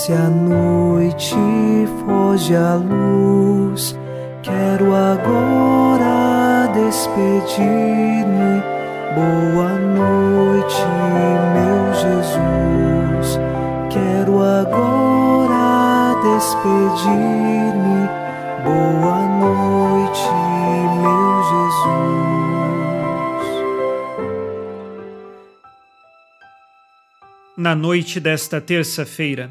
Desce a noite, foge a luz. Quero agora despedir-me. Boa noite, meu Jesus. Quero agora despedir-me. Boa noite, meu Jesus. Na noite desta terça-feira,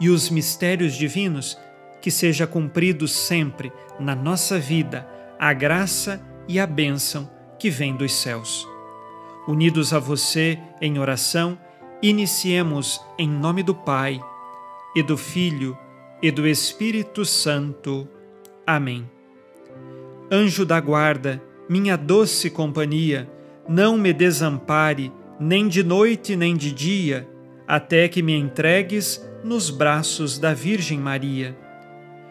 e os mistérios divinos, que seja cumprido sempre na nossa vida a graça e a bênção que vem dos céus. Unidos a você em oração, iniciemos em nome do Pai, e do Filho, e do Espírito Santo. Amém. Anjo da guarda, minha doce companhia, não me desampare, nem de noite nem de dia, até que me entregues nos braços da Virgem Maria.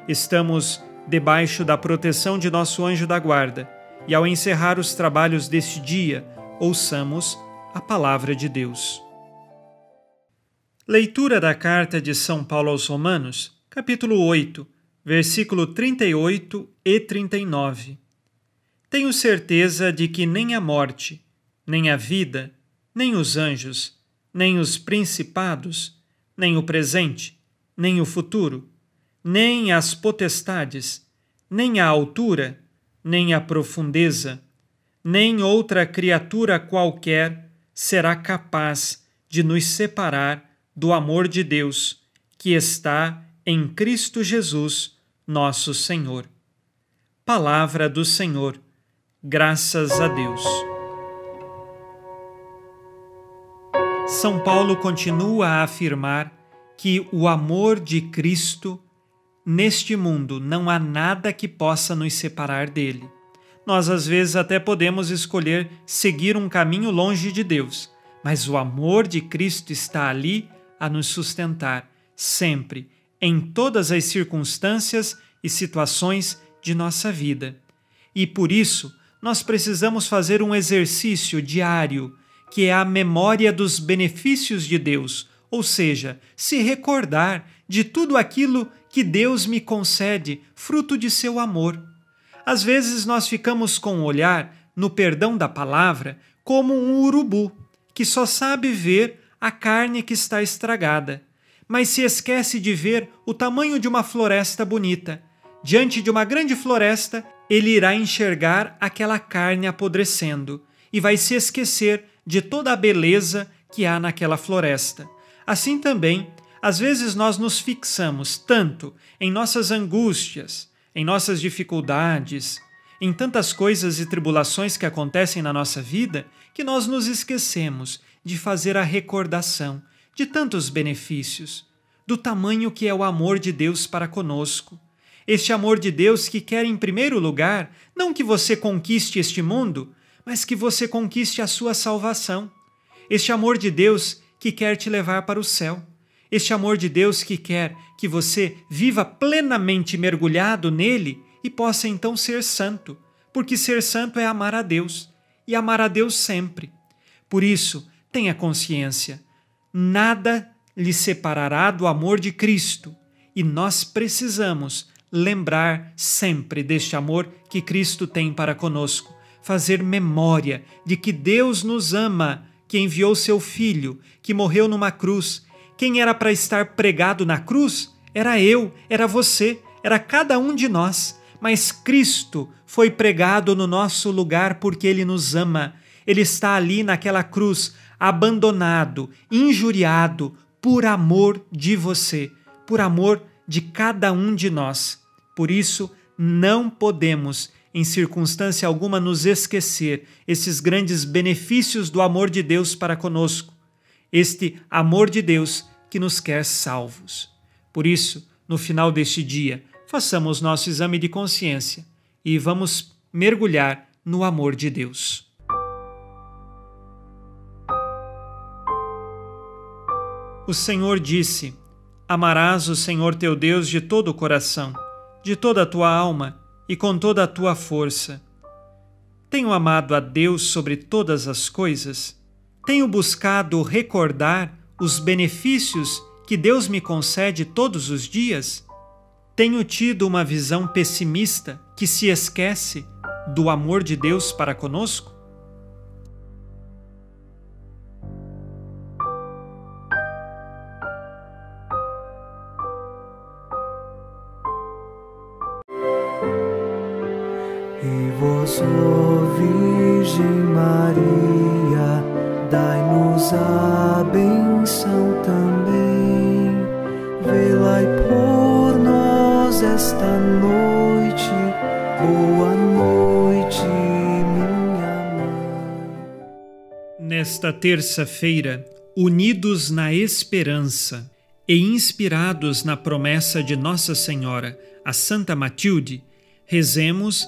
Estamos debaixo da proteção de nosso anjo da guarda, e ao encerrar os trabalhos deste dia, ouçamos a palavra de Deus. Leitura da carta de São Paulo aos Romanos, capítulo 8, versículo 38 e 39. Tenho certeza de que nem a morte, nem a vida, nem os anjos, nem os principados, nem o presente, nem o futuro, nem as potestades, nem a altura, nem a profundeza, nem outra criatura qualquer será capaz de nos separar do amor de Deus que está em Cristo Jesus, nosso Senhor. Palavra do Senhor, graças a Deus. São Paulo continua a afirmar que o amor de Cristo neste mundo não há nada que possa nos separar dele nós às vezes até podemos escolher seguir um caminho longe de Deus, mas o amor de Cristo está ali a nos sustentar sempre, em todas as circunstâncias e situações de nossa vida. E por isso, nós precisamos fazer um exercício diário, que é a memória dos benefícios de Deus, ou seja, se recordar de tudo aquilo que Deus me concede, fruto de seu amor. Às vezes nós ficamos com o olhar, no perdão da palavra, como um urubu, que só sabe ver a carne que está estragada, mas se esquece de ver o tamanho de uma floresta bonita. Diante de uma grande floresta, ele irá enxergar aquela carne apodrecendo e vai se esquecer de toda a beleza que há naquela floresta. Assim também, às vezes nós nos fixamos tanto em nossas angústias, em nossas dificuldades, em tantas coisas e tribulações que acontecem na nossa vida, que nós nos esquecemos de fazer a recordação de tantos benefícios, do tamanho que é o amor de Deus para conosco. Este amor de Deus que quer, em primeiro lugar, não que você conquiste este mundo, mas que você conquiste a sua salvação. Este amor de Deus que quer te levar para o céu. Este amor de Deus que quer que você viva plenamente mergulhado nele e possa então ser santo, porque ser santo é amar a Deus e amar a Deus sempre. Por isso, tenha consciência: nada lhe separará do amor de Cristo e nós precisamos lembrar sempre deste amor que Cristo tem para conosco, fazer memória de que Deus nos ama, que enviou seu Filho, que morreu numa cruz quem era para estar pregado na cruz era eu, era você, era cada um de nós. Mas Cristo foi pregado no nosso lugar porque Ele nos ama. Ele está ali naquela cruz, abandonado, injuriado, por amor de você, por amor de cada um de nós. Por isso, não podemos, em circunstância alguma, nos esquecer esses grandes benefícios do amor de Deus para conosco este amor de Deus que nos quer salvos. Por isso, no final deste dia, façamos nosso exame de consciência e vamos mergulhar no amor de Deus. O Senhor disse: Amarás o Senhor teu Deus de todo o coração, de toda a tua alma e com toda a tua força. Tenho amado a Deus sobre todas as coisas. Tenho buscado recordar os benefícios que Deus me concede todos os dias? Tenho tido uma visão pessimista que se esquece do amor de Deus para conosco? Virgem Maria, dai-nos a benção também. Por nós esta noite. Boa noite, minha mãe. Nesta terça-feira, unidos na esperança e inspirados na promessa de Nossa Senhora, a Santa Matilde, rezemos